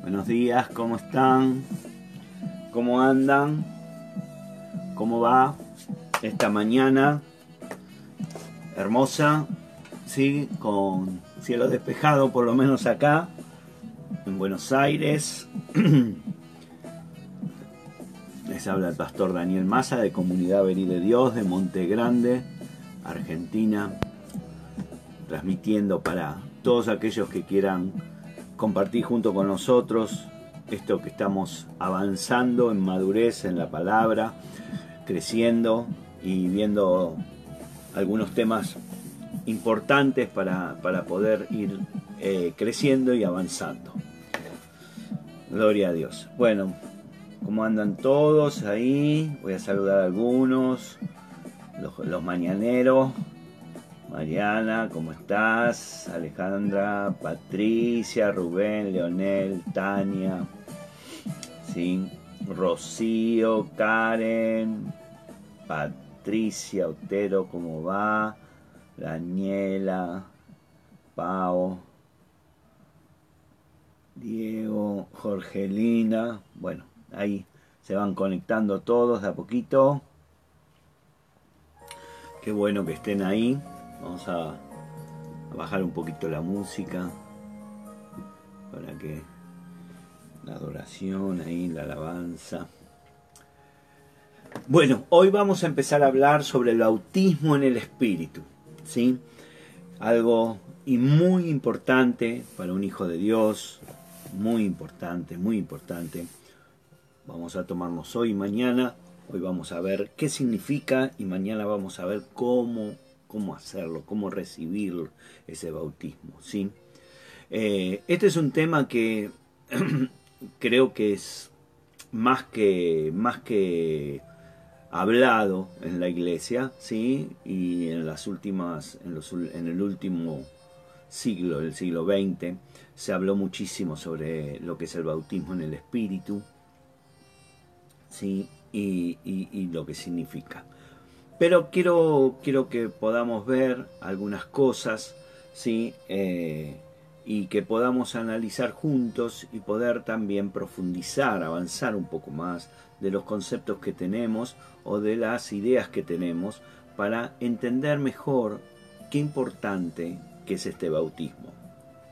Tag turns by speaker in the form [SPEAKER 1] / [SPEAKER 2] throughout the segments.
[SPEAKER 1] Buenos días, ¿cómo están? ¿Cómo andan? ¿Cómo va esta mañana? Hermosa, sí, con cielo despejado, por lo menos acá, en Buenos Aires. Les habla el pastor Daniel Massa de Comunidad Vení de Dios de Monte Grande, Argentina, transmitiendo para todos aquellos que quieran compartir junto con nosotros esto que estamos avanzando en madurez en la palabra, creciendo y viendo algunos temas importantes para, poder ir eh, creciendo y avanzando. Gloria a Dios. Bueno, ¿cómo andan todos ahí? Voy a saludar a algunos, los mañaneros. Mariana, ¿cómo estás? Alejandra, Patricia, Rubén, Leonel, Tania, ¿sí? Rocío, Karen, Patricia, Otero, ¿cómo va? Daniela, Pau, Diego, Jorgelina, bueno, ahí se van conectando todos de a poquito. Qué bueno que estén ahí. Vamos a, bajar un poquito la música para que la adoración ahí, la alabanza. Bueno, hoy vamos a empezar a hablar sobre el bautismo en el Espíritu, ¿sí? Algo y muy importante para un hijo de Dios, muy importante, muy importante. Vamos a tomarnos hoy y mañana, hoy vamos a ver qué significa y mañana vamos a ver cómo cómo hacerlo, cómo recibir ese bautismo. ¿sí? Eh, este es un tema que creo que es más que, más que hablado en la iglesia, ¿sí? Y en las últimas, en, el último siglo, el siglo XX, se habló muchísimo sobre lo que es el bautismo en el Espíritu, ¿sí? Y lo que significa. Pero quiero, quiero que podamos ver algunas cosas, ¿sí? Eh, y que podamos analizar juntos y poder también profundizar, avanzar un poco más de los conceptos que tenemos o de las ideas que tenemos para entender mejor qué importante que es este bautismo.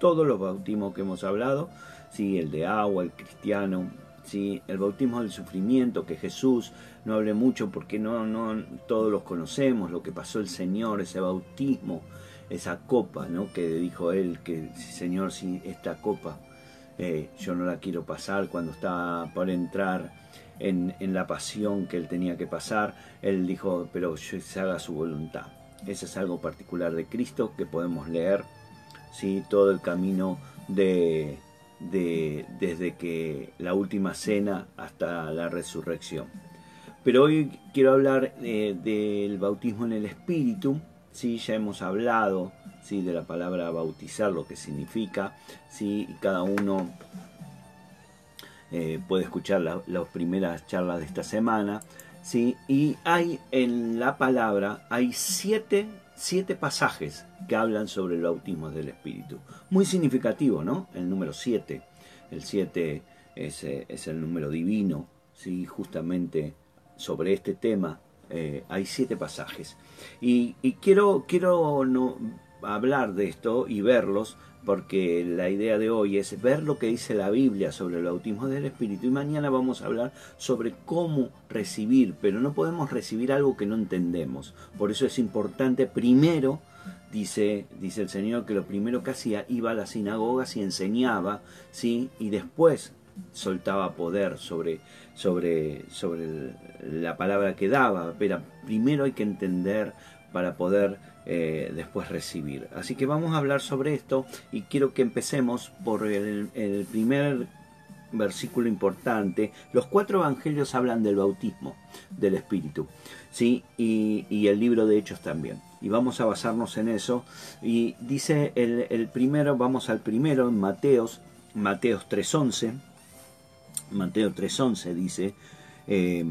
[SPEAKER 1] Todos los bautismos que hemos hablado, ¿sí? el de agua, el cristiano, ¿sí? el bautismo del sufrimiento que Jesús no hablé mucho porque no, todos los conocemos, lo que pasó el Señor, ese bautismo, esa copa, ¿no? Que dijo él que Señor, si esta copa eh, yo no la quiero pasar cuando estaba por entrar en, la pasión que él tenía que pasar, él dijo, pero se haga su voluntad. Ese es algo particular de Cristo que podemos leer, ¿sí? todo el camino de, desde que la última cena hasta la resurrección. Pero hoy quiero hablar eh, del bautismo en el Espíritu. ¿sí? Ya hemos hablado ¿sí? de la palabra bautizar, lo que significa. ¿sí? Y cada uno eh, puede escuchar las primeras charlas de esta semana. ¿sí? Y hay en la palabra, hay siete, siete pasajes que hablan sobre el bautismo del Espíritu. Muy significativo, ¿no? El número siete. El siete es, eh, es el número divino, ¿sí? justamente sobre este tema eh, hay siete pasajes. Y, quiero, quiero no, hablar de esto y verlos porque la idea de hoy es ver lo que dice la Biblia sobre el bautismo del Espíritu y mañana vamos a hablar sobre cómo recibir, pero no podemos recibir algo que no entendemos. Por eso es importante primero, dice, dice el Señor, que lo primero que hacía iba a las sinagogas y enseñaba, ¿sí? y después soltaba poder sobre, sobre, sobre la palabra que daba, pero primero hay que entender para poder eh, después recibir. Así que vamos a hablar sobre esto y quiero que empecemos por el, primer versículo importante. Los cuatro evangelios hablan del bautismo del Espíritu, ¿sí? Y, el libro de Hechos también. Y vamos a basarnos en eso. Y dice el, primero, vamos al primero, en Mateos, Mateos 3.11. Mateo 3.11 dice, eh,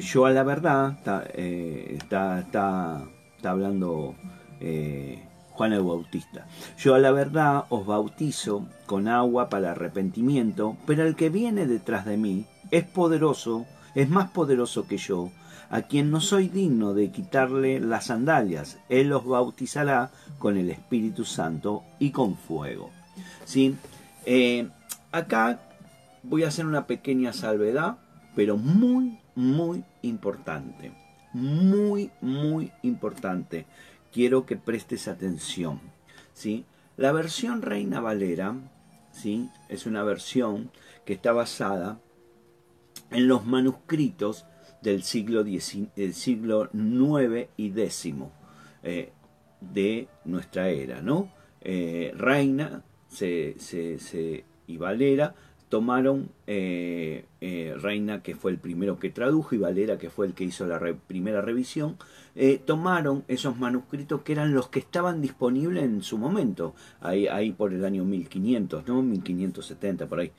[SPEAKER 1] yo a la verdad, está, eh, está, está está hablando eh, Juan el Bautista. Yo a la verdad os bautizo con agua para arrepentimiento, pero el que viene detrás de mí es poderoso, es más poderoso que yo, a quien no soy digno de quitarle las sandalias. Él os bautizará con el Espíritu Santo y con fuego. ¿Sí? Acá voy a hacer una pequeña salvedad, pero muy, muy importante muy, muy importante. Quiero que prestes atención. ¿sí? La versión Reina Valera ¿sí? es una versión que está basada en los manuscritos del siglo, del siglo IX y X eh, de nuestra era. ¿no? Eh, Reina se, se, y Valera tomaron eh, eh, Reina, que fue el primero que tradujo, y Valera, que fue el que hizo la primera revisión, eh, tomaron esos manuscritos que eran los que estaban disponibles en su momento, ahí, ahí por el año 1500, ¿no? 1570, por ahí.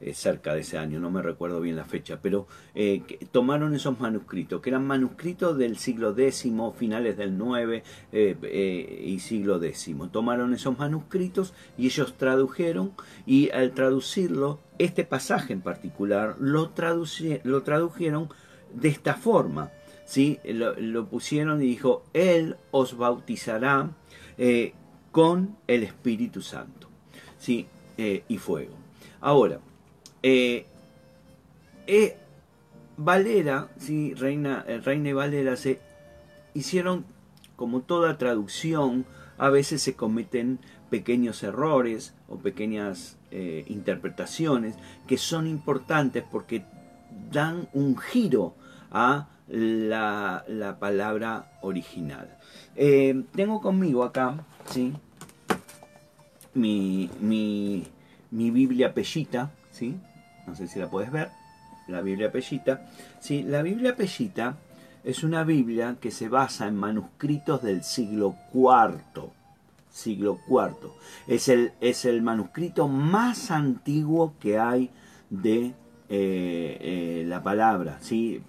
[SPEAKER 1] Eh, cerca de ese año, no me recuerdo bien la fecha, pero eh, tomaron esos manuscritos, que eran manuscritos del siglo X, finales del IX eh, y siglo X. Tomaron esos manuscritos y ellos tradujeron y al traducirlo, este pasaje en particular, lo, lo tradujeron de esta forma. ¿sí? Lo, pusieron y dijo, Él os bautizará con el Espíritu Santo ¿sí? y fuego. Ahora, eh, eh, Valera, sí, Reina, eh, Reina y Valera se hicieron, como toda traducción, a veces se cometen pequeños errores o pequeñas eh, interpretaciones que son importantes porque dan un giro a la, la palabra original. tengo conmigo acá, ¿sí? Mi, mi, mi Biblia Pellita, ¿sí? No sé si la puedes ver, la Biblia Pellita. Sí, la Biblia Pellita es una Biblia que se basa en manuscritos del siglo IV. Siglo IV. Es el, es el manuscrito más antiguo que hay de eh, eh, la palabra. ¿sí?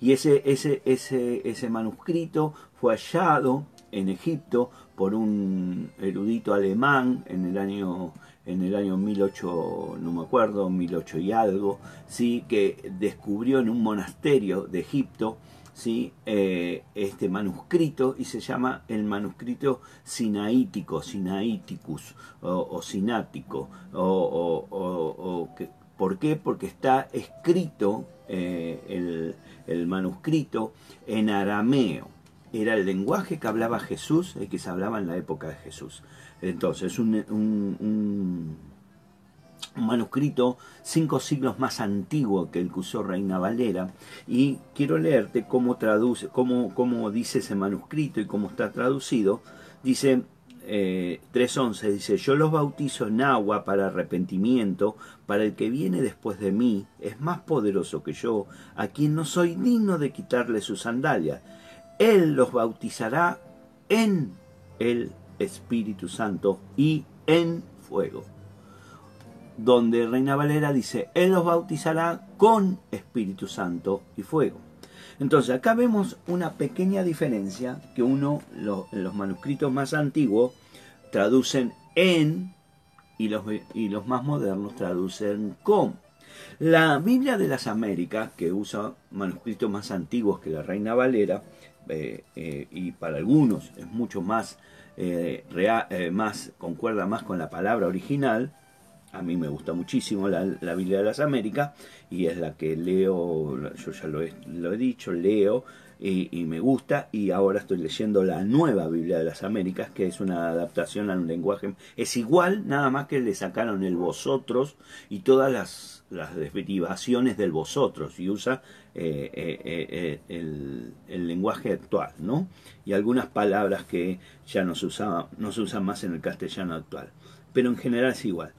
[SPEAKER 1] Y ese, ese, ese, ese manuscrito fue hallado en Egipto por un erudito alemán en el año en el año 1008, no me acuerdo, 1008 y algo, ¿sí? que descubrió en un monasterio de Egipto ¿sí? Eh, este manuscrito y se llama el manuscrito sinaítico, sinaiticus o, sinático. O, ¿Por qué? Porque está escrito eh, el, manuscrito en arameo era el lenguaje que hablaba Jesús, el que se hablaba en la época de Jesús. Entonces, un, un, manuscrito cinco siglos más antiguo que el que usó Reina Valera, y quiero leerte cómo traduce, cómo, cómo dice ese manuscrito y cómo está traducido. Dice eh, 3.11, dice, yo los bautizo en agua para arrepentimiento, para el que viene después de mí, es más poderoso que yo, a quien no soy digno de quitarle sus sandalias él los bautizará en el Espíritu Santo y en fuego. Donde Reina Valera dice, Él los bautizará con Espíritu Santo y fuego. Entonces acá vemos una pequeña diferencia que uno, los manuscritos más antiguos, traducen en y los, y los más modernos traducen con. La Biblia de las Américas, que usa manuscritos más antiguos que la Reina Valera, eh, eh, y para algunos es mucho más, eh, más, concuerda más con la palabra original. A mí me gusta muchísimo la, Biblia de las Américas y es la que leo, yo ya lo he, dicho, leo y, me gusta y ahora estoy leyendo la nueva Biblia de las Américas que es una adaptación a un lenguaje. Es igual nada más que le sacaron el vosotros y todas las, las derivaciones del vosotros y usa eh, eh, eh, el, lenguaje actual no y algunas palabras que ya no se, no se usan más en el castellano actual. Pero en general es igual.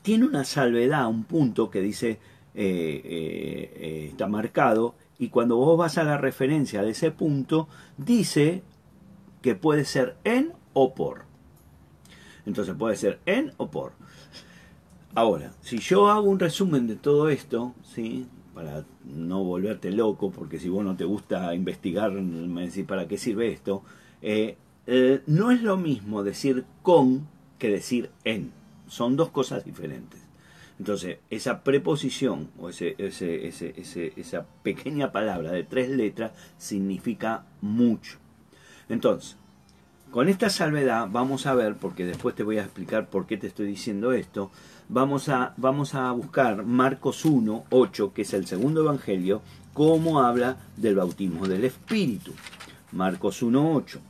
[SPEAKER 1] Tiene una salvedad un punto que dice está marcado y cuando vos vas a la referencia de ese punto, dice que puede ser en o por. Entonces puede ser en o por. Ahora, si yo hago un resumen de todo esto, ¿sí? para no volverte loco, porque si vos no te gusta investigar, me decís, ¿para qué sirve esto? Eh, eh, no es lo mismo decir con que decir en. Son dos cosas diferentes. Entonces, esa preposición o ese, esa pequeña palabra de tres letras significa mucho. Entonces, con esta salvedad vamos a ver, porque después te voy a explicar por qué te estoy diciendo esto, vamos a, vamos a buscar Marcos 1, 8, que es el segundo evangelio, cómo habla del bautismo del Espíritu. Marcos 1, 8.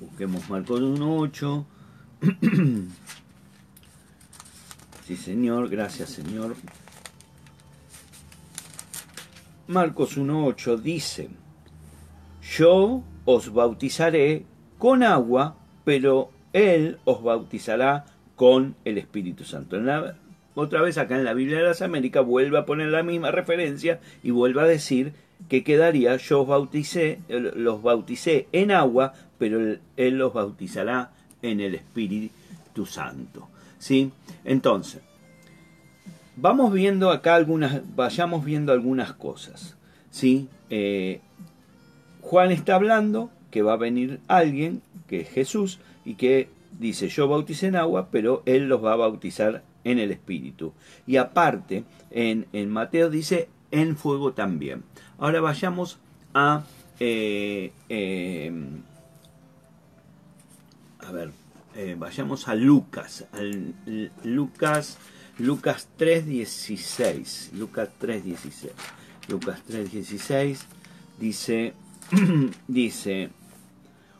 [SPEAKER 1] Busquemos Marcos 1, 8. Señor, gracias, Señor. Marcos 1.8 dice, yo os bautizaré con agua, pero Él os bautizará con el Espíritu Santo. otra vez acá en la Biblia de las Américas vuelve a poner la misma referencia y vuelve a decir que quedaría, yo os bauticé, los bauticé en agua, pero Él los bautizará en el Espíritu Santo. ¿Sí? Entonces, vamos viendo acá algunas, vayamos viendo algunas cosas, ¿sí? Eh, Juan está hablando que va a venir alguien, que es Jesús, y que dice, yo bauticé en agua, pero él los va a bautizar en el Espíritu. Y aparte, en, Mateo dice, en fuego también. Ahora vayamos a... Eh, eh, a ver, eh, vayamos a Lucas, al, Lucas, Lucas 3.16, Lucas 3.16, Lucas 3.16 dice, dice,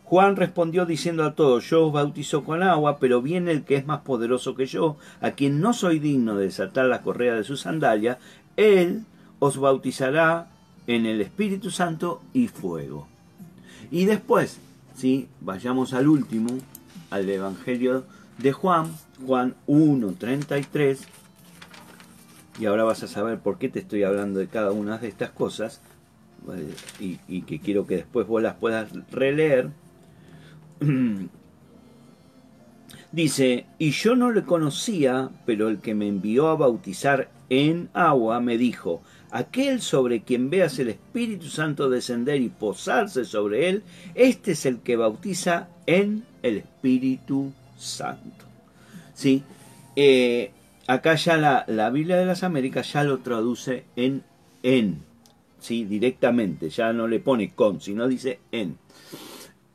[SPEAKER 1] Juan respondió diciendo a todos, yo os bautizo con agua, pero viene el que es más poderoso que yo, a quien no soy digno de desatar la correa de su sandalia, él os bautizará en el Espíritu Santo y fuego. Y después, vayamos al último, al Evangelio de Juan, Juan 1.33, y ahora vas a saber por qué te estoy hablando de cada una de estas cosas, y, y que quiero que después vos las puedas releer. Dice, y yo no le conocía, pero el que me envió a bautizar en agua me dijo, aquel sobre quien veas el Espíritu Santo descender y posarse sobre él, este es el que bautiza en el Espíritu Santo. ¿Sí? Eh, acá ya la, la, Biblia de las Américas ya lo traduce en en, ¿sí? directamente, ya no le pone con, sino dice en.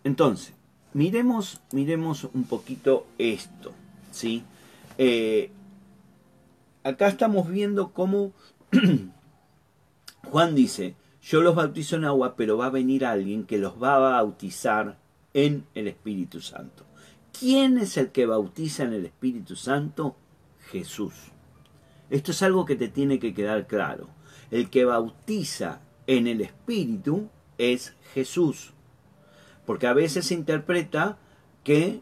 [SPEAKER 1] Entonces, miremos, miremos un poquito esto. ¿sí? Eh, acá estamos viendo cómo Juan dice, yo los bautizo en agua, pero va a venir alguien que los va a bautizar en el Espíritu Santo. ¿Quién es el que bautiza en el Espíritu Santo? Jesús. Esto es algo que te tiene que quedar claro. El que bautiza en el Espíritu es Jesús. Porque a veces se interpreta que,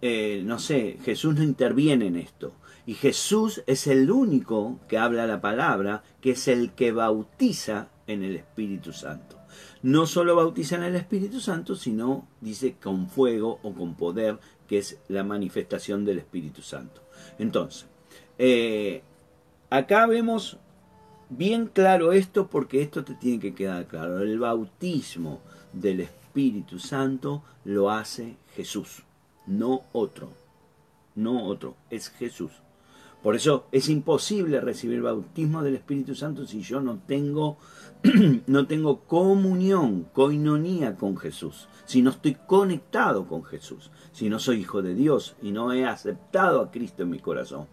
[SPEAKER 1] eh, no sé, Jesús no interviene en esto. Y Jesús es el único que habla la palabra, que es el que bautiza en el Espíritu Santo no solo bautiza en el Espíritu Santo, sino dice con fuego o con poder, que es la manifestación del Espíritu Santo. Entonces, eh, acá vemos bien claro esto porque esto te tiene que quedar claro. El bautismo del Espíritu Santo lo hace Jesús, no otro. No otro, es Jesús. Por eso es imposible recibir bautismo del Espíritu Santo si yo no tengo, no tengo comunión, coinonía con Jesús, si no estoy conectado con Jesús, si no soy hijo de Dios y no he aceptado a Cristo en mi corazón.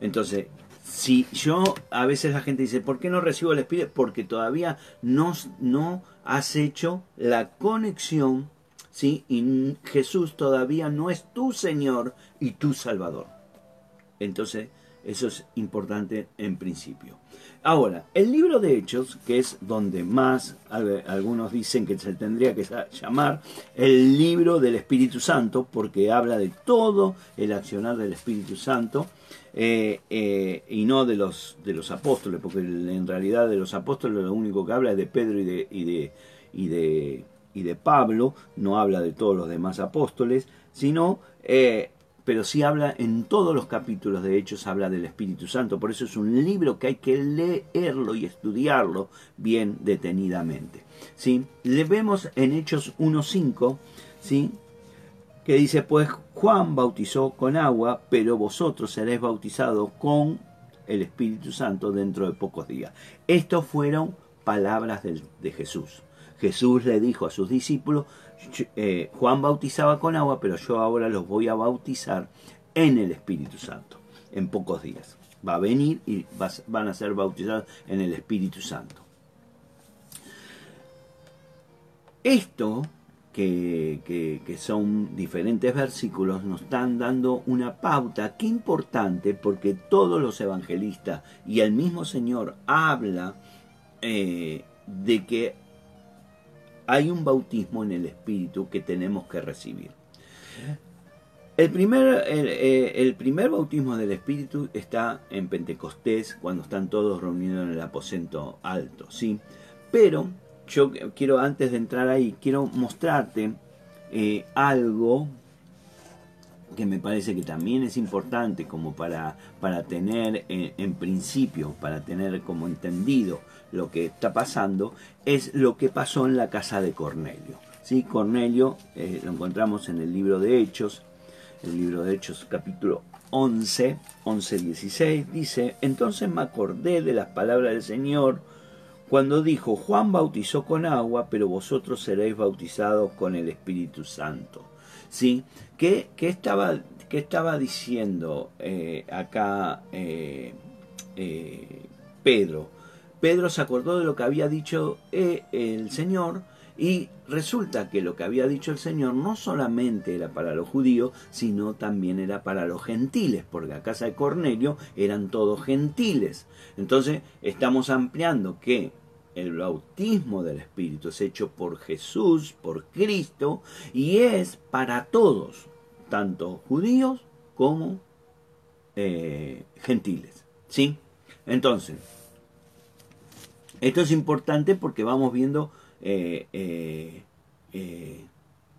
[SPEAKER 1] Entonces, si yo, a veces la gente dice, ¿por qué no recibo el Espíritu? Porque todavía no, no has hecho la conexión, ¿sí? Y Jesús todavía no es tu Señor y tu Salvador. Entonces, eso es importante en principio. Ahora, el libro de Hechos, que es donde más algunos dicen que se tendría que llamar el libro del Espíritu Santo, porque habla de todo el accionar del Espíritu Santo, eh, eh, y no de los, de los apóstoles, porque en realidad de los apóstoles lo único que habla es de Pedro y de, y de, y de, y de Pablo, no habla de todos los demás apóstoles, sino eh, pero sí habla en todos los capítulos de Hechos, habla del Espíritu Santo. Por eso es un libro que hay que leerlo y estudiarlo bien detenidamente. ¿sí? Le vemos en Hechos 1.5, ¿sí? que dice, pues Juan bautizó con agua, pero vosotros seréis bautizados con el Espíritu Santo dentro de pocos días. Estos fueron palabras de Jesús. Jesús le dijo a sus discípulos, eh, Juan bautizaba con agua, pero yo ahora los voy a bautizar en el Espíritu Santo, en pocos días. Va a venir y van a ser bautizados en el Espíritu Santo. Esto, que, son diferentes versículos, nos están dando una pauta que importante porque todos los evangelistas y el mismo Señor habla eh, de que hay un bautismo en el Espíritu que tenemos que recibir. El primer, eh, el, primer bautismo del Espíritu está en Pentecostés, cuando están todos reunidos en el aposento alto, ¿sí? Pero yo quiero, antes de entrar ahí, quiero mostrarte eh, algo que me parece que también es importante como para, para tener en principio, para tener como entendido lo que está pasando es lo que pasó en la casa de Cornelio. ¿sí? Cornelio eh, lo encontramos en el libro de Hechos, el libro de Hechos capítulo 11, 11, 16, dice, entonces me acordé de las palabras del Señor cuando dijo, Juan bautizó con agua, pero vosotros seréis bautizados con el Espíritu Santo. ¿Sí? ¿Qué, estaba, qué estaba, diciendo eh, acá eh, Pedro? Pedro se acordó de lo que había dicho eh, el Señor y resulta que lo que había dicho el Señor no solamente era para los judíos, sino también era para los gentiles, porque a casa de Cornelio eran todos gentiles. Entonces estamos ampliando que el bautismo del Espíritu es hecho por Jesús, por Cristo, y es para todos, tanto judíos como eh, gentiles. ¿Sí? Entonces, esto es importante porque vamos viendo eh, eh,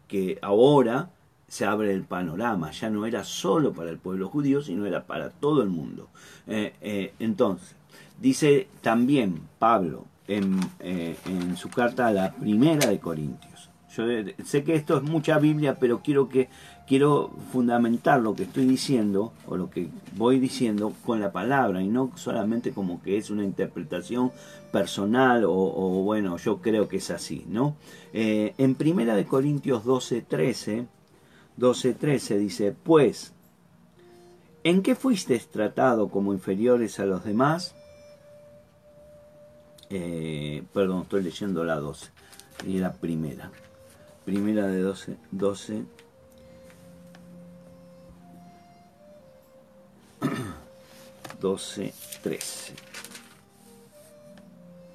[SPEAKER 1] que ahora se abre el panorama, ya no era solo para el pueblo judío, sino era para todo el mundo. entonces, dice también Pablo en, en su carta a la primera de Corintios. Yo sé que esto es mucha Biblia, pero quiero que quiero fundamentar lo que estoy diciendo o lo que voy diciendo con la palabra y no solamente como que es una interpretación personal o, bueno, yo creo que es así, ¿no? Eh, en Primera de Corintios 12, 13, 12, 13 dice, pues, ¿en qué fuiste tratado como inferiores a los demás? Eh, perdón, estoy leyendo la 12 y la primera. Primera de 12, 12 12, 13.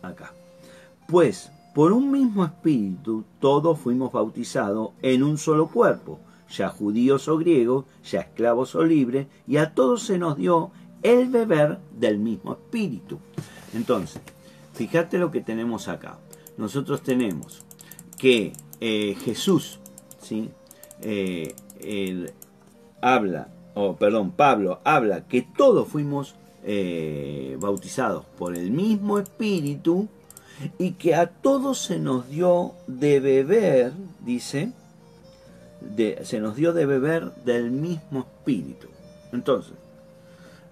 [SPEAKER 1] Acá. Pues por un mismo espíritu todos fuimos bautizados en un solo cuerpo, ya judíos o griegos, ya esclavos o libres, y a todos se nos dio el beber del mismo espíritu. Entonces, fíjate lo que tenemos acá. Nosotros tenemos que eh, Jesús, ¿sí? Eh, habla o perdón, Pablo habla que todos fuimos eh, bautizados por el mismo Espíritu y que a todos se nos dio de beber, dice, se nos dio de beber del mismo Espíritu. Entonces,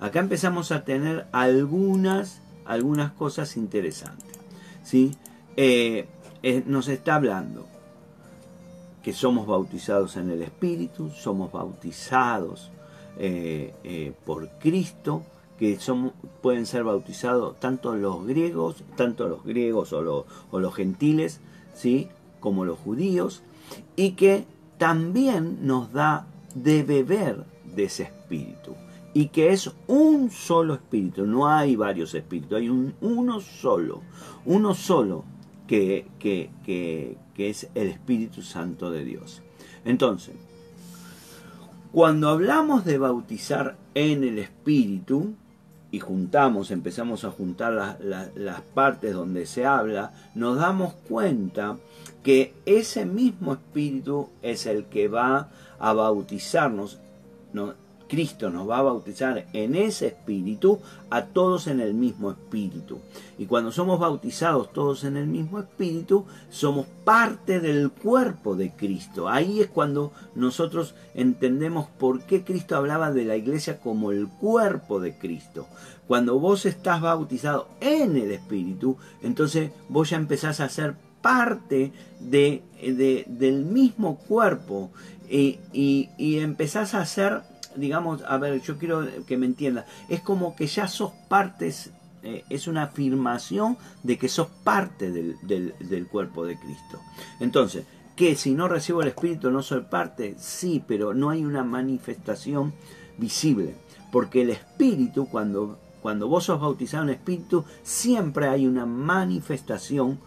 [SPEAKER 1] acá empezamos a tener algunas, algunas cosas interesantes. ¿sí? Eh, nos está hablando que somos bautizados en el Espíritu, somos bautizados eh, eh, por Cristo que son, pueden ser bautizados tanto los griegos, tanto los griegos o, o los gentiles, ¿sí? como los judíos, y que también nos da de beber de ese espíritu. Y que es un solo espíritu, no hay varios espíritus, hay un, uno solo, uno solo que, que, que, que es el Espíritu Santo de Dios. Entonces, cuando hablamos de bautizar en el Espíritu, y juntamos, empezamos a juntar las partes donde se habla, nos damos cuenta que ese mismo Espíritu es el que va a bautizarnos, no, Cristo nos va a bautizar en ese espíritu a todos en el mismo espíritu. Y cuando somos bautizados todos en el mismo espíritu, somos parte del cuerpo de Cristo. Ahí es cuando nosotros entendemos por qué Cristo hablaba de la iglesia como el cuerpo de Cristo. Cuando vos estás bautizado en el espíritu, entonces vos ya empezás a ser parte de, del mismo cuerpo y, y empezás a ser digamos, a ver, yo quiero que me entienda, es como que ya sos partes, eh, es una afirmación de que sos parte del, del, cuerpo de Cristo. Entonces, que si no recibo el Espíritu no soy parte, sí, pero no hay una manifestación visible, porque el Espíritu, cuando, cuando vos sos bautizado en Espíritu, siempre hay una manifestación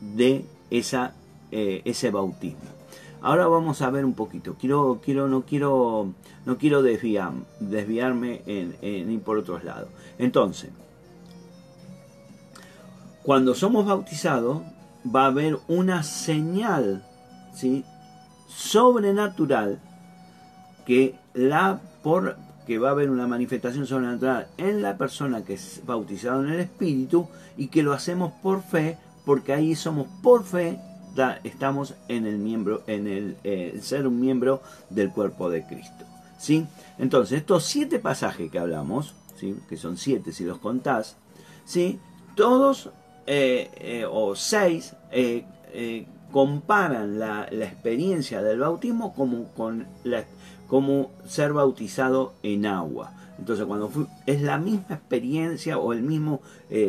[SPEAKER 1] de esa, eh, ese bautismo. Ahora vamos a ver un poquito. Quiero, quiero, no quiero, no quiero desviar, desviarme en, en por otros lados. Entonces, cuando somos bautizados, va a haber una señal ¿sí? sobrenatural que la por que va a haber una manifestación sobrenatural en la persona que es bautizado en el Espíritu y que lo hacemos por fe, porque ahí somos por fe estamos en el miembro, en el, eh, ser un miembro del cuerpo de Cristo. ¿sí? Entonces, estos siete pasajes que hablamos, ¿sí? que son siete si los contás, ¿sí? todos eh, eh, o seis comparan la, experiencia del bautismo como, con como ser bautizado en agua. Entonces, cuando es la misma experiencia o el mismo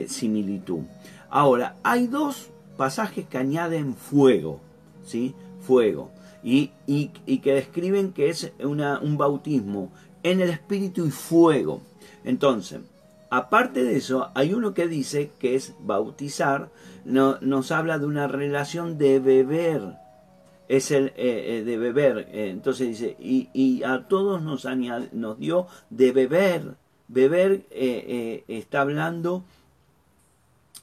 [SPEAKER 1] similitud. Ahora, hay dos pasajes que añaden fuego, ¿sí? Fuego. Y, y, que describen que es una, un bautismo en el espíritu y fuego. Entonces, aparte de eso, hay uno que dice que es bautizar, no, nos habla de una relación de beber. Es el eh, eh, de beber. Eh, entonces dice, y, y a todos nos, dio de beber. Beber está hablando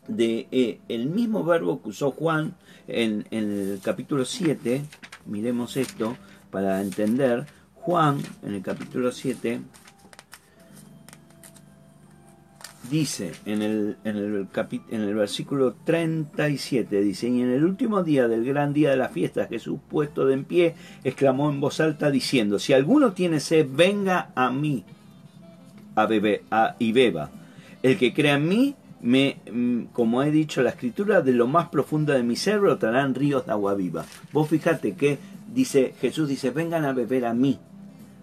[SPEAKER 1] de eh, el mismo verbo que usó Juan en, el capítulo 7, miremos esto para entender, Juan en el capítulo 7 dice en el, en el, en el versículo 37, dice, y en el último día del gran día de la fiesta, Jesús puesto de en pie, exclamó en voz alta diciendo, si alguno tiene sed, venga a mí a beber a, y beba. El que crea en mí, me, mm, como he dicho, la escritura de lo más profundo de mi cerebro traerán ríos de agua viva. Vos fíjate que dice, Jesús dice, vengan a beber a mí.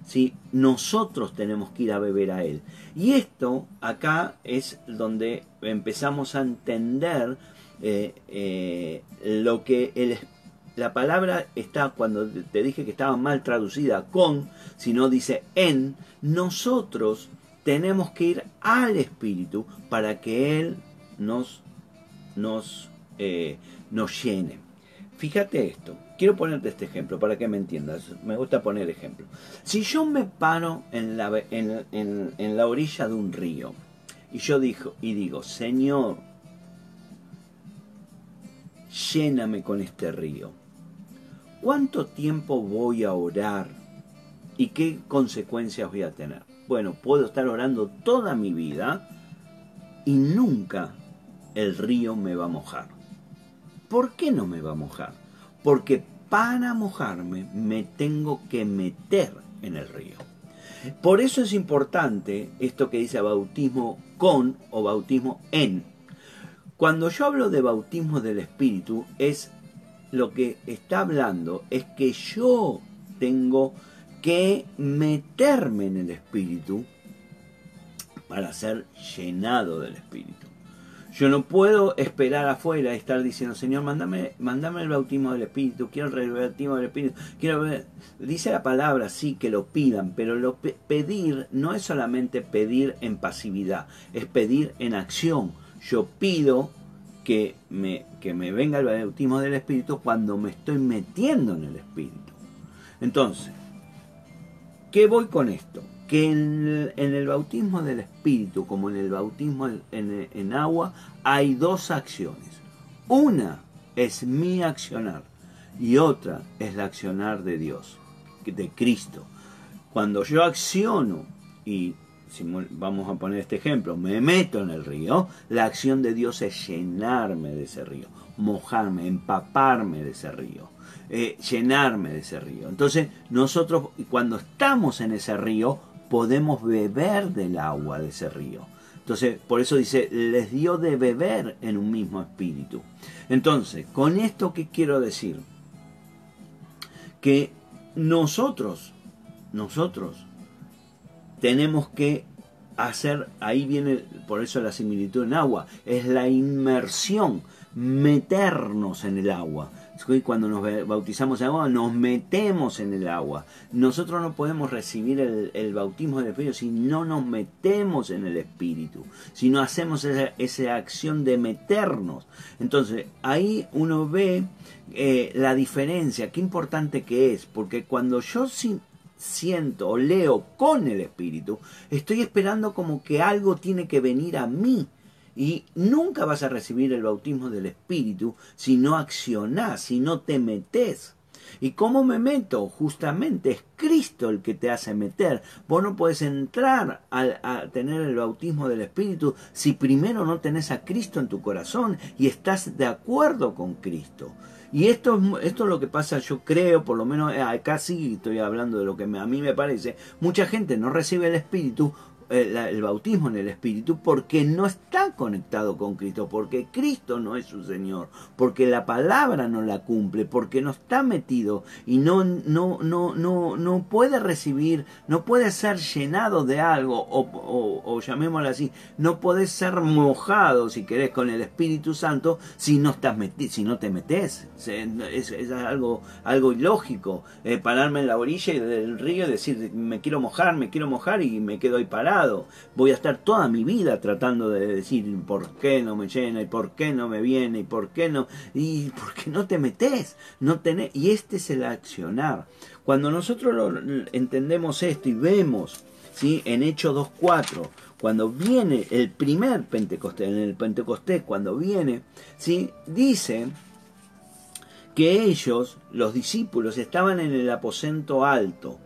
[SPEAKER 1] ¿Sí? Nosotros tenemos que ir a beber a Él. Y esto acá es donde empezamos a entender eh, eh, lo que el, la palabra está, cuando te dije que estaba mal traducida con, si no dice en, nosotros tenemos que ir al Espíritu para que Él nos, nos, eh, nos llene. Fíjate esto, quiero ponerte este ejemplo para que me entiendas, me gusta poner ejemplo. Si yo me paro en la, en, en la orilla de un río y yo digo, y digo, Señor, lléname con este río, ¿cuánto tiempo voy a orar y qué consecuencias voy a tener? Bueno, puedo estar orando toda mi vida y nunca el río me va a mojar. ¿Por qué no me va a mojar? Porque para mojarme me tengo que meter en el río. Por eso es importante esto que dice bautismo con o bautismo en. Cuando yo hablo de bautismo del Espíritu, es lo que está hablando es que yo tengo que meterme en el Espíritu para ser llenado del Espíritu. Yo no puedo esperar afuera y estar diciendo, Señor, mándame, mándame el bautismo del Espíritu, quiero el bautismo del Espíritu, quiero ver. Dice la palabra, sí, que lo pidan, pero lo pedir no es solamente pedir en pasividad, es pedir en acción. Yo pido que me, que me venga el bautismo del Espíritu cuando me estoy metiendo en el Espíritu. Entonces, ¿qué voy con esto? que en el, bautismo del Espíritu, como en el bautismo en, agua, hay dos acciones. Una es mi accionar y otra es la accionar de Dios, de Cristo. Cuando yo acciono y si vamos a poner este ejemplo, me meto en el río, la acción de Dios es llenarme de ese río, mojarme, empaparme de ese río, eh, llenarme de ese río. Entonces nosotros cuando estamos en ese río, podemos beber del agua de ese río. Entonces, por eso dice, les dio de beber en un mismo espíritu. Entonces, con esto qué quiero decir? Que nosotros, nosotros tenemos que hacer, ahí viene, por eso la similitud en agua, es la inmersión, meternos en el agua cuando nos bautizamos en agua, nos metemos en el agua. Nosotros no podemos recibir el, bautismo del Espíritu si no nos metemos en el Espíritu, si no hacemos esa, acción de meternos. Entonces, ahí uno ve eh, la diferencia, qué importante que es, porque cuando yo siento o leo con el Espíritu, estoy esperando como que algo tiene que venir a mí y nunca vas a recibir el bautismo del Espíritu si no accionás, si no te metes. ¿Y cómo me meto? Justamente es Cristo el que te hace meter. Vos no puedes entrar a, tener el bautismo del Espíritu si primero no tenés a Cristo en tu corazón y estás de acuerdo con Cristo. Y esto, esto es lo que pasa, yo creo, por lo menos acá sí estoy hablando de lo que a mí me parece, mucha gente no recibe el Espíritu el, bautismo en el Espíritu porque no está conectado con Cristo, porque Cristo no es su Señor, porque la palabra no la cumple, porque no está metido y no, no, no, no, no puede recibir, no puede ser llenado de algo, o, llamémoslo así, no puede ser mojado, si querés, con el Espíritu Santo si no, estás si no te metes. Es, algo, algo ilógico. Eh, pararme en la orilla del río y decir, me quiero mojar, me quiero mojar y me quedo ahí parado Voy a estar toda mi vida tratando de decir por qué no me llena y por qué no me viene y por qué no y por qué no te metes, no tenés y este es el accionar. Cuando nosotros lo, entendemos esto y vemos, ¿sí? En Hechos 2:4, cuando viene el primer Pentecostés, en el Pentecostés cuando viene, ¿sí? Dice que ellos, los discípulos, estaban en el aposento alto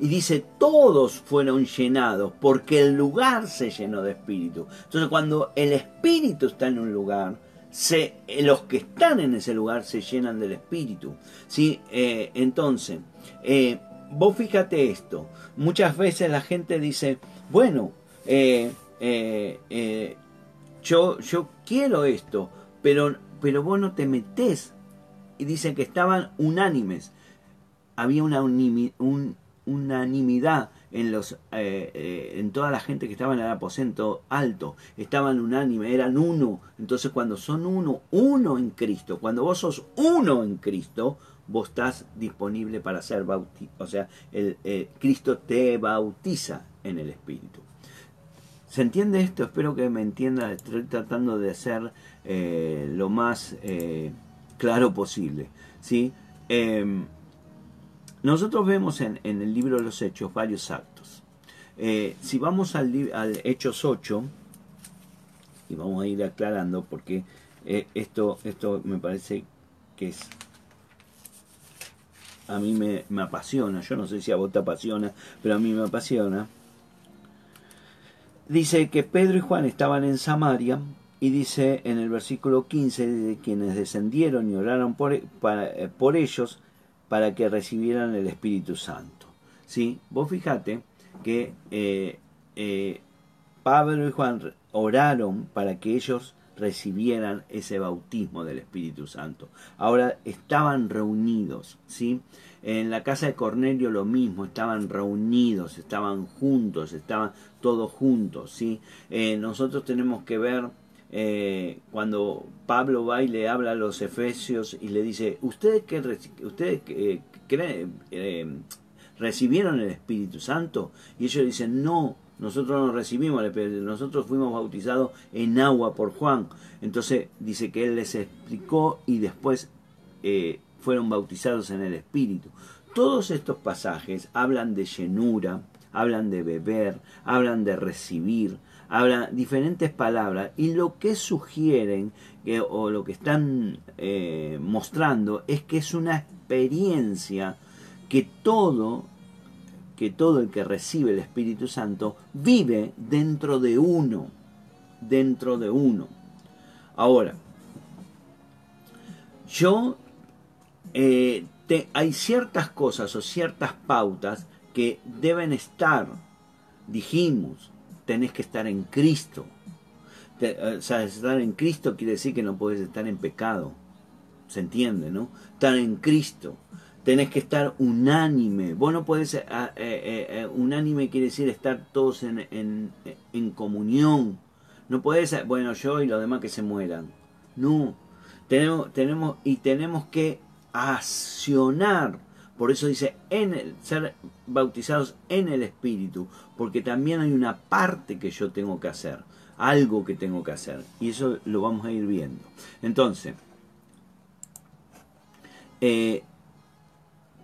[SPEAKER 1] y dice, todos fueron llenados porque el lugar se llenó de espíritu. Entonces cuando el espíritu está en un lugar, se, los que están en ese lugar se llenan del espíritu. ¿sí? Eh, entonces, eh, vos fíjate esto, muchas veces la gente dice, bueno, eh, yo, yo quiero esto, pero, pero vos no te metés. Y dicen que estaban unánimes. Había una un, unanimidad en los eh, eh, en toda la gente que estaba en el aposento alto estaban unánime eran uno entonces cuando son uno uno en Cristo cuando vos sos uno en Cristo vos estás disponible para ser bautizado o sea el, eh, Cristo te bautiza en el Espíritu ¿Se entiende esto? Espero que me entienda. Estoy tratando de ser lo más claro posible. ¿sí? Nosotros vemos en, el libro de los Hechos varios actos. Eh, si vamos al, Hechos 8, y vamos a ir aclarando porque eh, esto, esto me parece que es... A mí me, me apasiona, yo no sé si a vos te apasiona, pero a mí me apasiona. Dice que Pedro y Juan estaban en Samaria y dice en el versículo 15 de quienes descendieron y oraron por, por ellos, para que recibieran el Espíritu Santo. ¿Sí? Vos fíjate que eh, eh, Pablo y Juan oraron para que ellos recibieran ese bautismo del Espíritu Santo. Ahora estaban reunidos, ¿sí? En la casa de Cornelio lo mismo, estaban reunidos, estaban juntos, estaban todos juntos, ¿sí? Eh, nosotros tenemos que ver eh, cuando Pablo va y le habla a los efesios y le dice, ¿ustedes, que ustedes eh, creen, recibieron el Espíritu Santo? Y ellos dicen, no, nosotros no recibimos nosotros fuimos bautizados en agua por Juan. Entonces dice que él les explicó y después fueron bautizados en el Espíritu. Todos estos pasajes hablan de llenura, hablan de beber, hablan de recibir, hablan diferentes palabras y lo que sugieren o lo que están eh, mostrando es que es una experiencia que todo que todo el que recibe el Espíritu Santo vive dentro de uno, dentro de uno. Ahora, yo eh, hay ciertas cosas o ciertas pautas que deben estar, dijimos, tenés que estar en Cristo. o sea, estar en Cristo quiere decir que no puedes estar en pecado. ¿Se entiende, no? Estar en Cristo. Tenés que estar unánime. Vos no podés, eh, eh, unánime quiere decir estar todos en, en, en comunión. No podés, bueno, yo y los demás que se mueran. No. Tenemos, tenemos, y tenemos que accionar. Por eso dice en ser bautizados en el Espíritu, porque también hay una parte que yo tengo que hacer, algo que tengo que hacer, y eso lo vamos a ir viendo. Entonces, eh,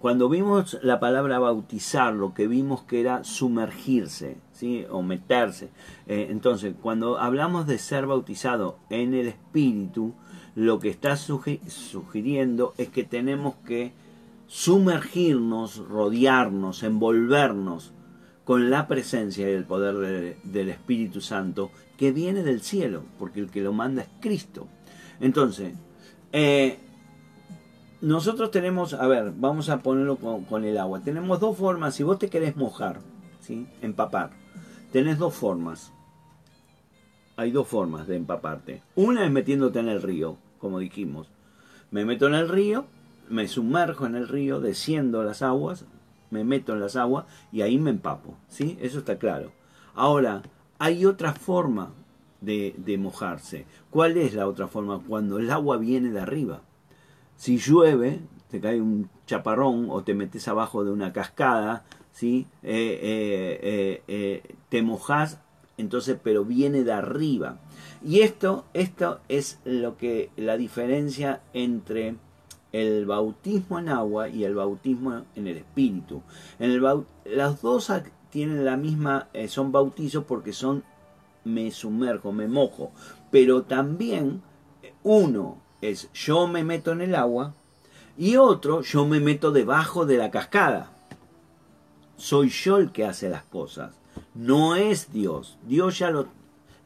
[SPEAKER 1] cuando vimos la palabra bautizar, lo que vimos que era sumergirse, ¿sí? o meterse. Eh, entonces, cuando hablamos de ser bautizado en el Espíritu, lo que está sugiriendo es que tenemos que sumergirnos, rodearnos, envolvernos con la presencia y el poder del Espíritu Santo que viene del cielo, porque el que lo manda es Cristo. Entonces, eh, nosotros tenemos, a ver, vamos a ponerlo con, el agua. Tenemos dos formas, si vos te querés mojar, ¿sí? empapar, tenés dos formas. Hay dos formas de empaparte. Una es metiéndote en el río, como dijimos. Me meto en el río, me sumerjo en el río, desciendo las aguas, me meto en las aguas y ahí me empapo. ¿sí? Eso está claro. Ahora, hay otra forma de, mojarse. ¿Cuál es la otra forma? Cuando el agua viene de arriba. Si llueve, te cae un chaparrón o te metes abajo de una cascada, ¿sí? Eh, eh, eh, te mojas, entonces, pero viene de arriba. Y esto, esto es lo que la diferencia entre el bautismo en agua y el bautismo en el espíritu. Las dos tienen la misma, eh, son bautizos porque son me sumerjo, me mojo. Pero también eh, uno es yo me meto en el agua y otro yo me meto debajo de la cascada. Soy yo el que hace las cosas. No es Dios. Dios ya lo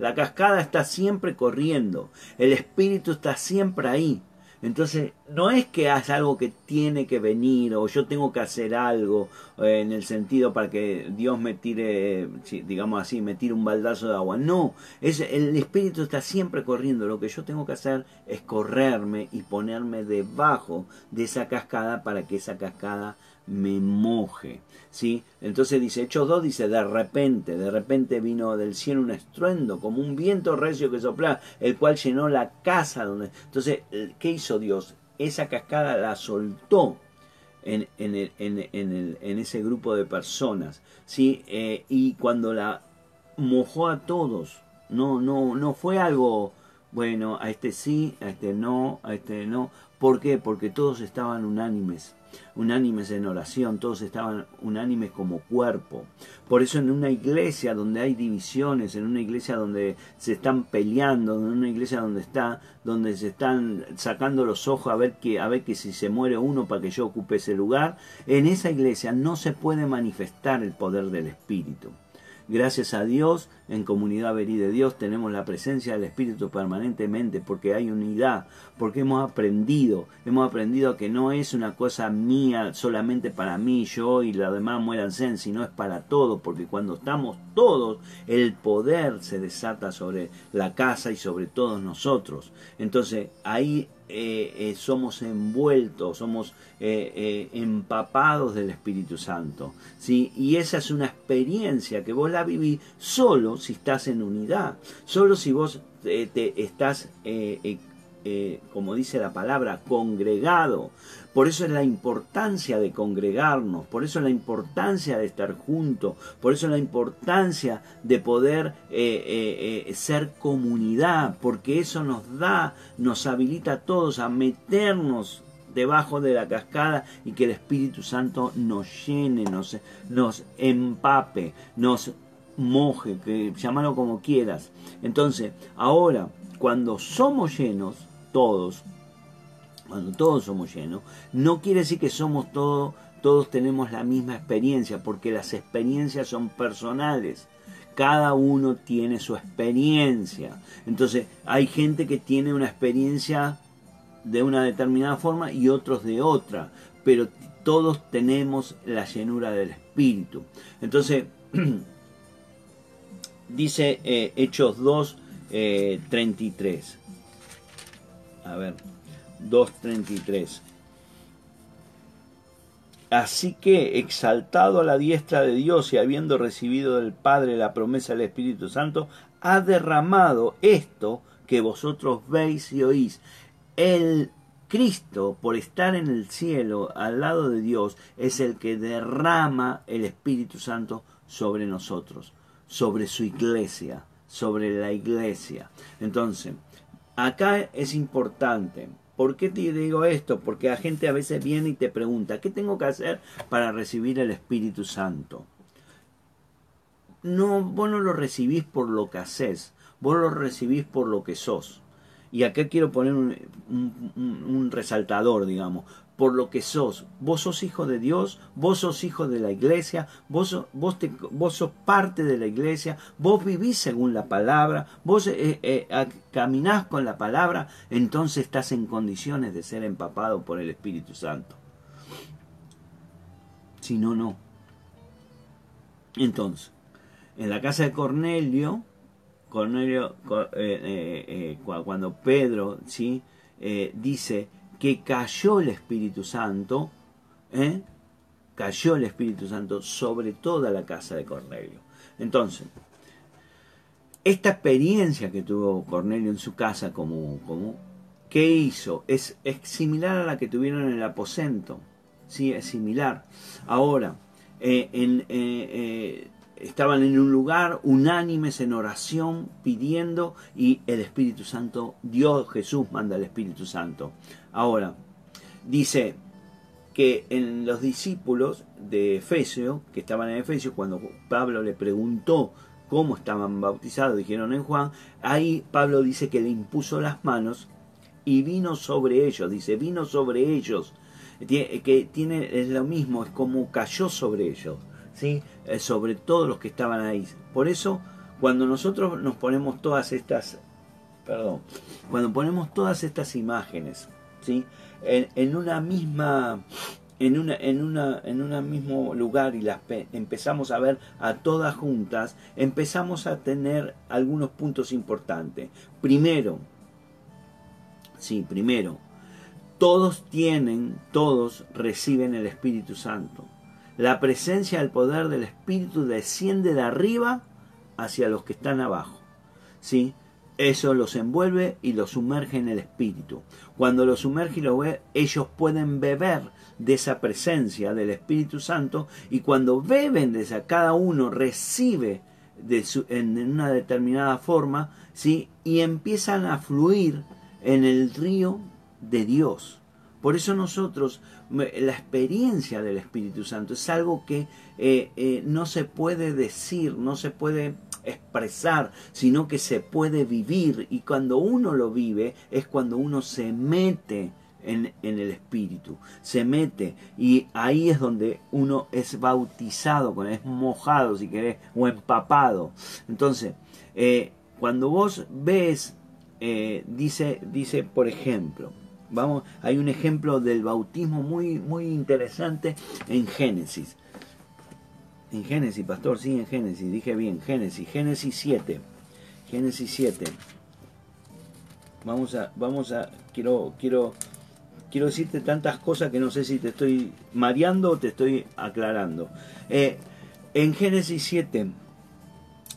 [SPEAKER 1] la cascada está siempre corriendo, el espíritu está siempre ahí. Entonces, no es que es algo que tiene que venir o yo tengo que hacer algo eh, en el sentido para que Dios me tire, digamos así, me tire un baldazo de agua. No, es, el espíritu está siempre corriendo. Lo que yo tengo que hacer es correrme y ponerme debajo de esa cascada para que esa cascada me moje. ¿sí? Entonces dice, Hechos 2 dice, de repente, de repente vino del cielo un estruendo, como un viento recio que soplaba, el cual llenó la casa donde... Entonces, ¿qué hizo Dios? Esa cascada la soltó en, en, el, en, en ese grupo de personas, ¿sí? Eh, y cuando la mojó a todos, no, no, no fue algo, bueno, a este sí, a este no, a este no. ¿Por qué? Porque todos estaban unánimes unánimes en oración, todos estaban unánimes como cuerpo. Por eso en una iglesia donde hay divisiones, en una iglesia donde se están peleando, en una iglesia donde está, donde se están sacando los ojos a ver que, a ver que si se muere uno para que yo ocupe ese lugar, en esa iglesia no se puede manifestar el poder del Espíritu. Gracias a Dios, en Comunidad Verí de Dios tenemos la presencia del Espíritu permanentemente porque hay unidad, porque hemos aprendido, hemos aprendido que no es una cosa mía solamente para mí, yo y los demás muéranse, sino es para todos, porque cuando estamos todos, el poder se desata sobre la casa y sobre todos nosotros. Entonces ahí eh, eh, somos envueltos, somos eh, empapados del Espíritu Santo. ¿sí? Y esa es una experiencia que vos la vivís solo si estás en unidad, solo si vos te estás como dice la palabra, congregado. Por eso es la importancia de congregarnos, por eso es la importancia de estar juntos, por eso es la importancia de poder eh, eh, ser comunidad, porque eso nos da, nos habilita a todos a meternos debajo de la cascada y que el Espíritu Santo nos llene, nos, nos empape, nos moje, que llámalo como quieras. Entonces, ahora, cuando somos llenos, todos, cuando todos somos llenos, no quiere decir que somos todos, todos tenemos la misma experiencia, porque las experiencias son personales. Cada uno tiene su experiencia. Entonces, hay gente que tiene una experiencia de una determinada forma y otros de otra, pero todos tenemos la llenura del Espíritu. Entonces, dice eh, Hechos 2, 33. Eh, a ver, 2.33. Así que, exaltado a la diestra de Dios y habiendo recibido del Padre la promesa del Espíritu Santo, ha derramado esto que vosotros veis y oís. El Cristo, por estar en el cielo, al lado de Dios, es el que derrama el Espíritu Santo sobre nosotros, sobre su iglesia, sobre la iglesia. Entonces, Acá es importante. ¿Por qué te digo esto? Porque la gente a veces viene y te pregunta, ¿qué tengo que hacer para recibir el Espíritu Santo? No, vos no lo recibís por lo que haces, vos lo recibís por lo que sos. Y acá quiero poner un, un resaltador, digamos por lo que sos. Vos sos hijo de Dios, vos sos hijo de la iglesia, vos, vos, vos sos parte de la iglesia, vos vivís según la palabra, vos eh, eh, caminás con la palabra, entonces estás en condiciones de ser empapado por el Espíritu Santo. Si no, no. Entonces, en la casa de Cornelio, Cornelio eh, cuando Pedro ¿sí? dice, que cayó el Espíritu Santo, ¿eh? cayó el Espíritu Santo sobre toda la casa de Cornelio. Entonces, esta experiencia que tuvo Cornelio en su casa, como, ¿qué hizo? Es, es, similar a la que tuvieron en el aposento. Sí, es similar. Ahora, eh, en, eh, estaban en un lugar unánimes en oración pidiendo y el Espíritu Santo, Dios Jesús manda el Espíritu Santo. Ahora, dice que en los discípulos de Efesio, que estaban en Efesio, cuando Pablo le preguntó cómo estaban bautizados, dijeron en Juan, ahí Pablo dice que le impuso las manos y vino sobre ellos, dice, vino sobre ellos, que tiene, es lo mismo, es como cayó sobre ellos. Eh, sobre todos los que estaban ahí. Por eso, cuando nosotros nos ponemos todas estas, perdón, cuando ponemos todas estas imágenes, ¿sí? en, una misma en una en una en un mismo lugar y las empezamos a ver a todas juntas empezamos a tener algunos puntos importantes primero sí primero todos tienen todos reciben el Espíritu Santo la presencia del poder del Espíritu desciende de arriba hacia los que están abajo. ¿Sí? Eso los envuelve y los sumerge en el Espíritu. Cuando los sumerge y lo ve, ellos pueden beber de esa presencia del Espíritu Santo y cuando beben de esa, cada uno recibe de su, en una determinada forma, ¿sí? y empiezan a fluir en el río de Dios. Por eso nosotros, la experiencia del Espíritu Santo es algo que eh, eh, no se puede decir, no se puede expresar, sino que se puede vivir. Y cuando uno lo vive es cuando uno se mete en, el espíritu, se mete y ahí es donde uno es bautizado, es mojado si querés, o empapado. Entonces, eh, cuando vos ves, dice, dice, por ejemplo, vamos, hay un ejemplo del bautismo muy, muy interesante en Génesis. En Génesis, pastor, sí, en Génesis, dije bien, Génesis, Génesis 7. Génesis 7. Vamos a, vamos a, quiero, quiero quiero decirte tantas cosas que no sé si te estoy mareando o te estoy aclarando. Eh, en Génesis 7,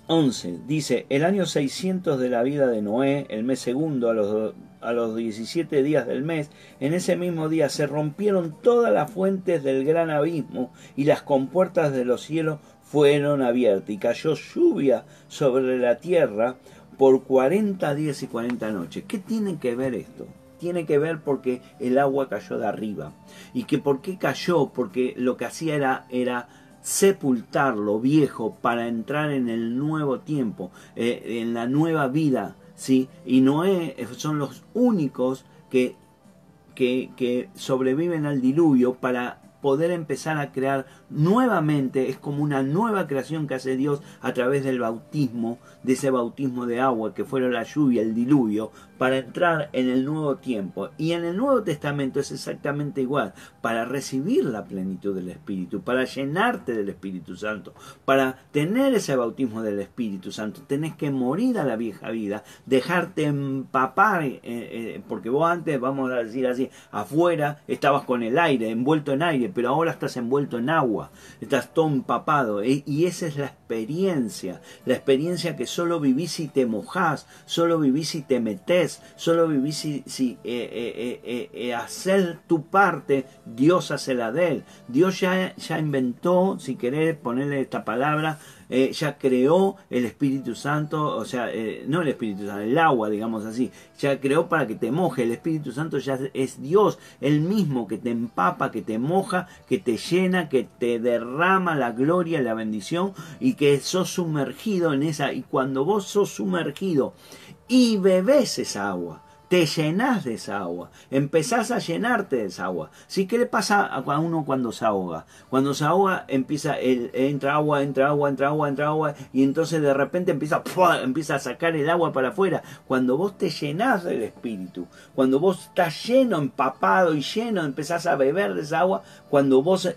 [SPEAKER 1] 11 dice, el año 600 de la vida de Noé, el mes segundo, a los, a los 17 días del mes, en ese mismo día se rompieron todas las fuentes del gran abismo y las compuertas de los cielos fueron abiertas y cayó lluvia sobre la tierra por 40 días y 40 noches. ¿Qué tiene que ver esto? tiene que ver porque el agua cayó de arriba. ¿Y que por qué cayó? Porque lo que hacía era, era sepultar lo viejo para entrar en el nuevo tiempo, eh, en la nueva vida. ¿Sí? Y Noé eh, son los únicos que, que, que sobreviven al diluvio para poder empezar a crear nuevamente, es como una nueva creación que hace Dios a través del bautismo, de ese bautismo de agua que fueron la lluvia, el diluvio, para entrar en el nuevo tiempo. Y en el Nuevo Testamento es exactamente igual, para recibir la plenitud del Espíritu, para llenarte del Espíritu Santo, para tener ese bautismo del Espíritu Santo, tenés que morir a la vieja vida, dejarte empapar, eh, eh, porque vos antes, vamos a decir así, afuera estabas con el aire, envuelto en aire, pero ahora estás envuelto en agua, estás todo empapado, eh, y esa es la la experiencia que solo vivís si te mojás, solo vivís si te metés, solo vivís si, si eh, eh, eh, hacer tu parte, Dios hace la de él. Dios ya, ya inventó, si querés ponerle esta palabra, ya creó el Espíritu Santo, o sea, no el Espíritu Santo, el agua, digamos así, ya creó para que te moje, el Espíritu Santo ya es Dios, el mismo que te empapa, que te moja, que te llena, que te derrama la gloria, la bendición y que sos sumergido en esa, y cuando vos sos sumergido y bebés esa agua, te llenas de esa agua, empezás a llenarte de esa agua. ¿Sí? ¿Qué le pasa a uno cuando se ahoga? Cuando se ahoga empieza, el, entra agua, entra agua, entra agua, entra agua, y entonces de repente empieza, empieza a sacar el agua para afuera. Cuando vos te llenás del Espíritu, cuando vos estás lleno, empapado y lleno, empezás a beber de esa agua, cuando vos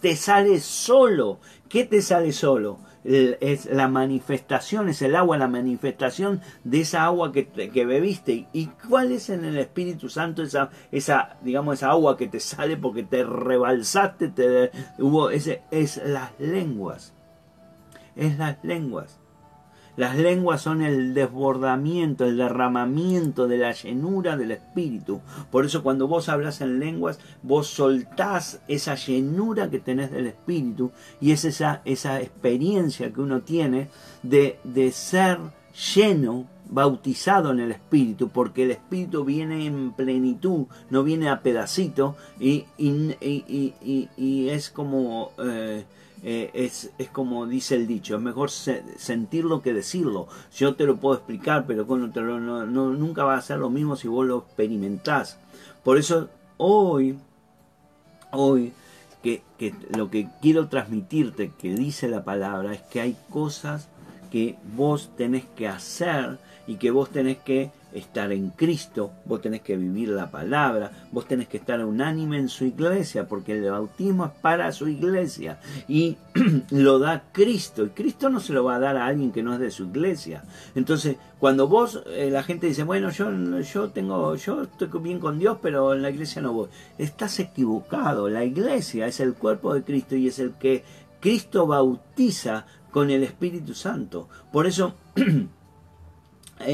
[SPEAKER 1] te sale solo. ¿Qué te sale solo? es la manifestación, es el agua, la manifestación de esa agua que, que, bebiste. ¿Y cuál es en el Espíritu Santo esa, esa, digamos, esa agua que te sale porque te rebalsaste, te, hubo ese, es las lenguas. Es las lenguas. Las lenguas son el desbordamiento, el derramamiento de la llenura del Espíritu. Por eso cuando vos hablas en lenguas, vos soltás esa llenura que tenés del Espíritu y es esa, esa experiencia que uno tiene de, de ser lleno bautizado en el Espíritu, porque el Espíritu viene en plenitud, no viene a pedacito, y, y, y, es como eh, eh, es, es, como dice el dicho, es mejor sentirlo que decirlo. Yo te lo puedo explicar, pero no, nunca va a ser lo mismo si vos lo experimentás. Por eso hoy, hoy, que, que lo que quiero transmitirte, que dice la palabra, es que hay cosas que vos tenés que hacer y que vos tenés que estar en Cristo, vos tenés que vivir la palabra, vos tenés que estar unánime en su iglesia, porque el bautismo es para su iglesia y lo da Cristo, y Cristo no se lo va a dar a alguien que no es de su iglesia. Entonces, cuando vos, eh, la gente dice, bueno, yo, yo tengo, yo estoy bien con Dios, pero en la iglesia no voy. Estás equivocado, la iglesia es el cuerpo de Cristo y es el que Cristo bautiza con el Espíritu Santo. Por eso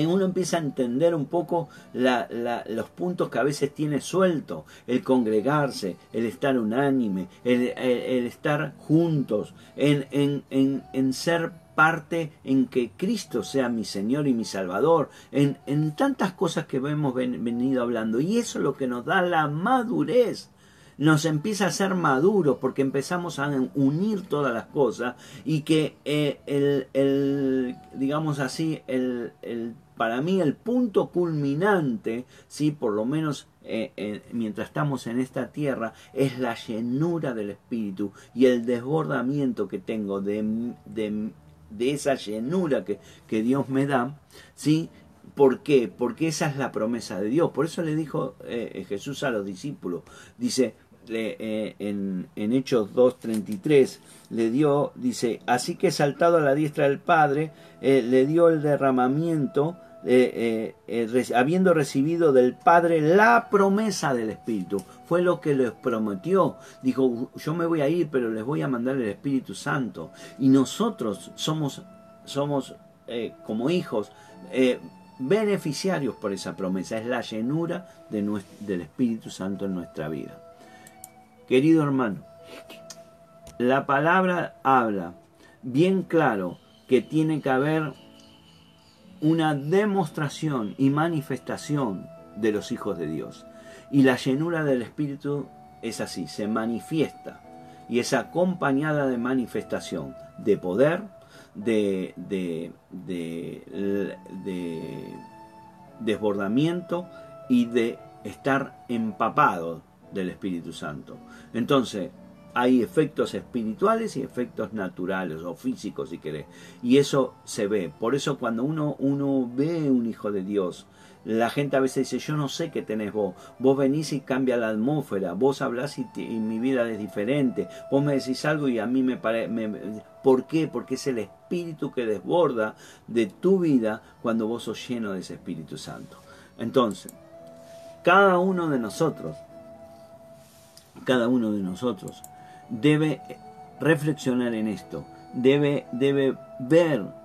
[SPEAKER 1] uno empieza a entender un poco los puntos que a veces tiene suelto, el congregarse, el estar unánime, el, estar juntos, en, en, ser parte en que Cristo sea mi Señor y mi Salvador, en, tantas cosas que hemos venido hablando. Y eso es lo que nos da la madurez nos empieza a ser maduros porque empezamos a unir todas las cosas y que eh, el, digamos así, el, para mí el punto culminante, ¿sí? por lo menos eh, eh, mientras estamos en esta tierra, es la llenura del Espíritu y el desbordamiento que tengo de, de, de esa llenura que, que Dios me da, ¿sí? ¿Por qué? Porque esa es la promesa de Dios. Por eso le dijo Jesús a los discípulos. Dice eh, en, en, Hechos 2.33, le dio, dice, así que saltado a la diestra del Padre, eh, le dio el derramamiento, habiendo recibido del Padre la promesa del Espíritu. Fue lo que les prometió. Dijo, yo me voy a ir, pero les voy a mandar el Espíritu Santo. Y nosotros somos, somos como hijos, beneficiarios por esa promesa. Es la llenura de del Espíritu Santo en nuestra vida. Querido hermano, la palabra habla bien claro que tiene que haber una demostración y manifestación de los hijos de Dios. Y la llenura del Espíritu es así, se manifiesta y es acompañada de manifestación, de poder, de, de, de, desbordamiento y de estar empapado del Espíritu Santo. Entonces, hay efectos espirituales y efectos naturales o físicos si querés. Y eso se ve. Por eso cuando uno, uno ve un hijo de Dios, la gente a veces dice, yo no sé qué tenés vos. Vos venís y cambia la atmósfera. Vos hablás y, mi vida es diferente. Vos me decís algo y a mí me parece... ¿Por qué? Porque es el espíritu que desborda de tu vida cuando vos sos lleno de ese Espíritu Santo. Entonces, cada uno de nosotros, cada uno de nosotros debe reflexionar en esto. Debe, debe ver.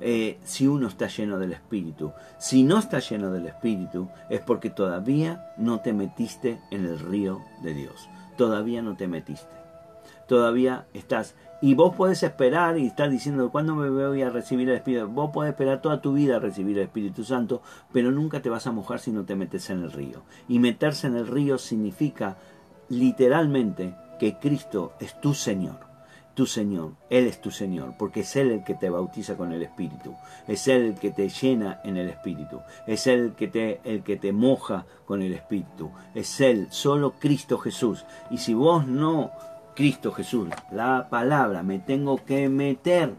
[SPEAKER 1] Eh, si uno está lleno del Espíritu. Si no está lleno del Espíritu es porque todavía no te metiste en el río de Dios. Todavía no te metiste. Todavía estás. Y vos podés esperar y estar diciendo, ¿cuándo me voy a recibir el Espíritu? Vos podés esperar toda tu vida a recibir el Espíritu Santo, pero nunca te vas a mojar si no te metes en el río. Y meterse en el río significa literalmente que Cristo es tu Señor tu Señor, Él es tu Señor, porque es Él el que te bautiza con el Espíritu, es Él el que te llena en el Espíritu, es Él el que te, el que te moja con el Espíritu, es Él, solo Cristo Jesús. Y si vos no, Cristo Jesús, la palabra, me tengo que meter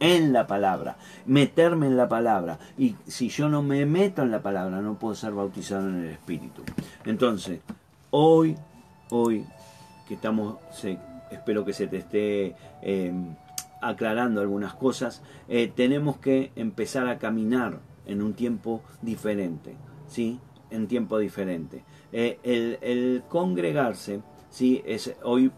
[SPEAKER 1] en la palabra, meterme en la palabra. Y si yo no me meto en la palabra, no puedo ser bautizado en el Espíritu. Entonces, hoy, hoy que estamos espero que se te esté em, aclarando algunas cosas, eh, tenemos que empezar a caminar en un tiempo diferente, ¿sí? En tiempo diferente. Eh, el, congregarse, ¿sí? Es, hoy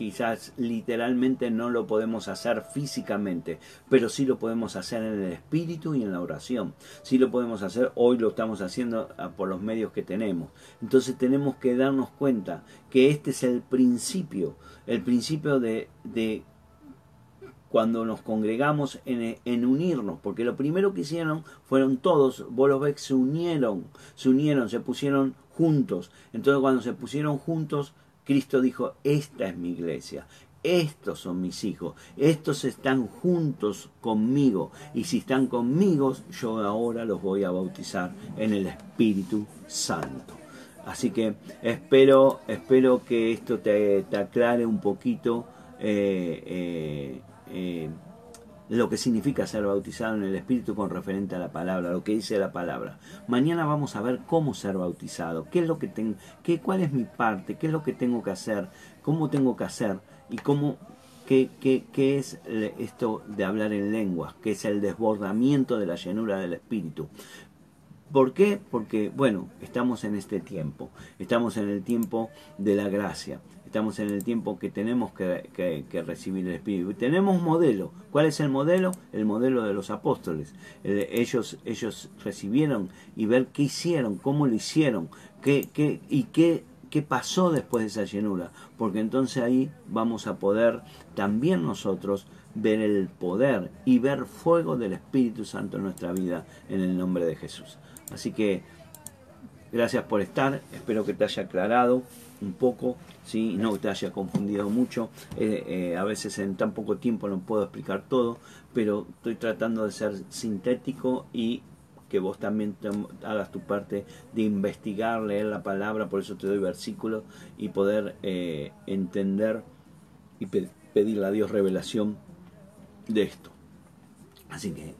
[SPEAKER 1] quizás literalmente no lo podemos hacer físicamente, pero sí lo podemos hacer en el espíritu y en la oración. Sí lo podemos hacer, hoy lo estamos haciendo ah, por los medios que tenemos. Entonces tenemos que darnos cuenta que este es el principio, el principio de, cuando nos congregamos en, unirnos, porque lo primero que hicieron fueron todos, vos se unieron, se unieron, se pusieron juntos. Entonces cuando se pusieron juntos, Cristo dijo, esta es mi iglesia, estos son mis hijos, estos están juntos conmigo y si están conmigo, yo ahora los voy a bautizar en el Espíritu Santo. Así que espero, espero que esto te, aclare un poquito eh, eh, eh, lo que significa ser bautizado en el Espíritu con referente a la palabra, lo que dice la palabra. Mañana vamos a ver cómo ser bautizado, qué es lo que tengo, qué, cuál es mi parte, qué es lo que tengo que hacer, cómo tengo que hacer y cómo qué, qué, qué es esto de hablar en lenguas, que es el desbordamiento de la llenura del Espíritu. ¿Por qué? Porque, bueno, estamos en este tiempo, estamos en el tiempo de la gracia, Estamos en el tiempo que tenemos que, recibir el Espíritu. Tenemos modelo. ¿Cuál es el modelo? El modelo de los apóstoles. ellos, ellos recibieron y ver qué hicieron, cómo lo hicieron, qué, qué, y qué, qué pasó después de esa llenura. Porque entonces ahí vamos a poder también nosotros ver el poder y ver fuego del Espíritu Santo en nuestra vida en el nombre de Jesús. Así que Gracias por estar, espero que te haya aclarado un poco, ¿sí? no te haya confundido mucho. Eh, eh, a veces en tan poco tiempo no puedo explicar todo, pero estoy tratando de ser sintético y que vos también hagas tu parte de investigar, leer la palabra, por eso te doy versículos y poder eh, entender y pedirle a Dios revelación de esto. Así que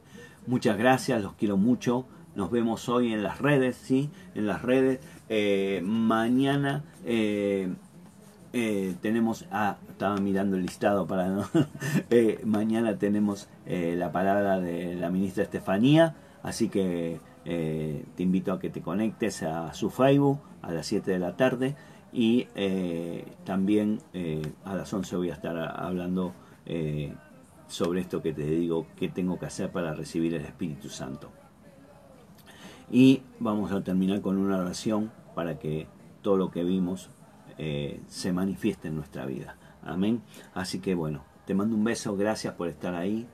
[SPEAKER 1] muchas gracias, los quiero mucho. Nos vemos hoy en las redes, ¿sí? En las redes. Eh, mañana eh, eh, tenemos... Ah, estaba mirando el listado para mañana tenemos la palabra de la ministra Estefanía. Así que te invito a que te conectes a su Facebook a las 7 de la tarde. Y también a las 11 voy a estar hablando sobre esto que te digo, qué tengo que hacer para recibir el Espíritu Santo. Y vamos a terminar con una oración para que todo lo que vimos eh, se manifieste en nuestra vida. Amén. Así que bueno, te mando un beso, gracias por estar ahí.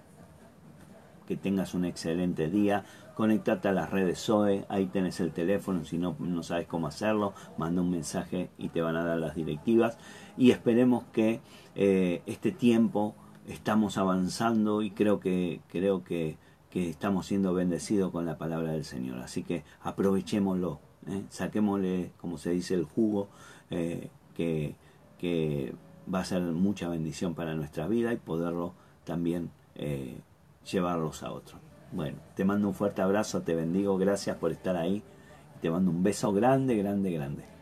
[SPEAKER 1] Que tengas un excelente día. Conectate a las redes SOE, ahí tenés el teléfono, si no, no sabes cómo hacerlo, manda un mensaje y te van a dar las directivas. Y esperemos que eh, este tiempo estamos avanzando y creo que, creo que que estamos siendo bendecidos con la palabra del Señor. Así que aprovechémoslo, ¿eh? saquémosle, como se dice, el jugo eh, que, que, va a ser mucha bendición para nuestra vida y poderlo también eh, llevarlos a otros. Bueno, te mando un fuerte abrazo, te bendigo, gracias por estar ahí. Te mando un beso grande, grande, grande.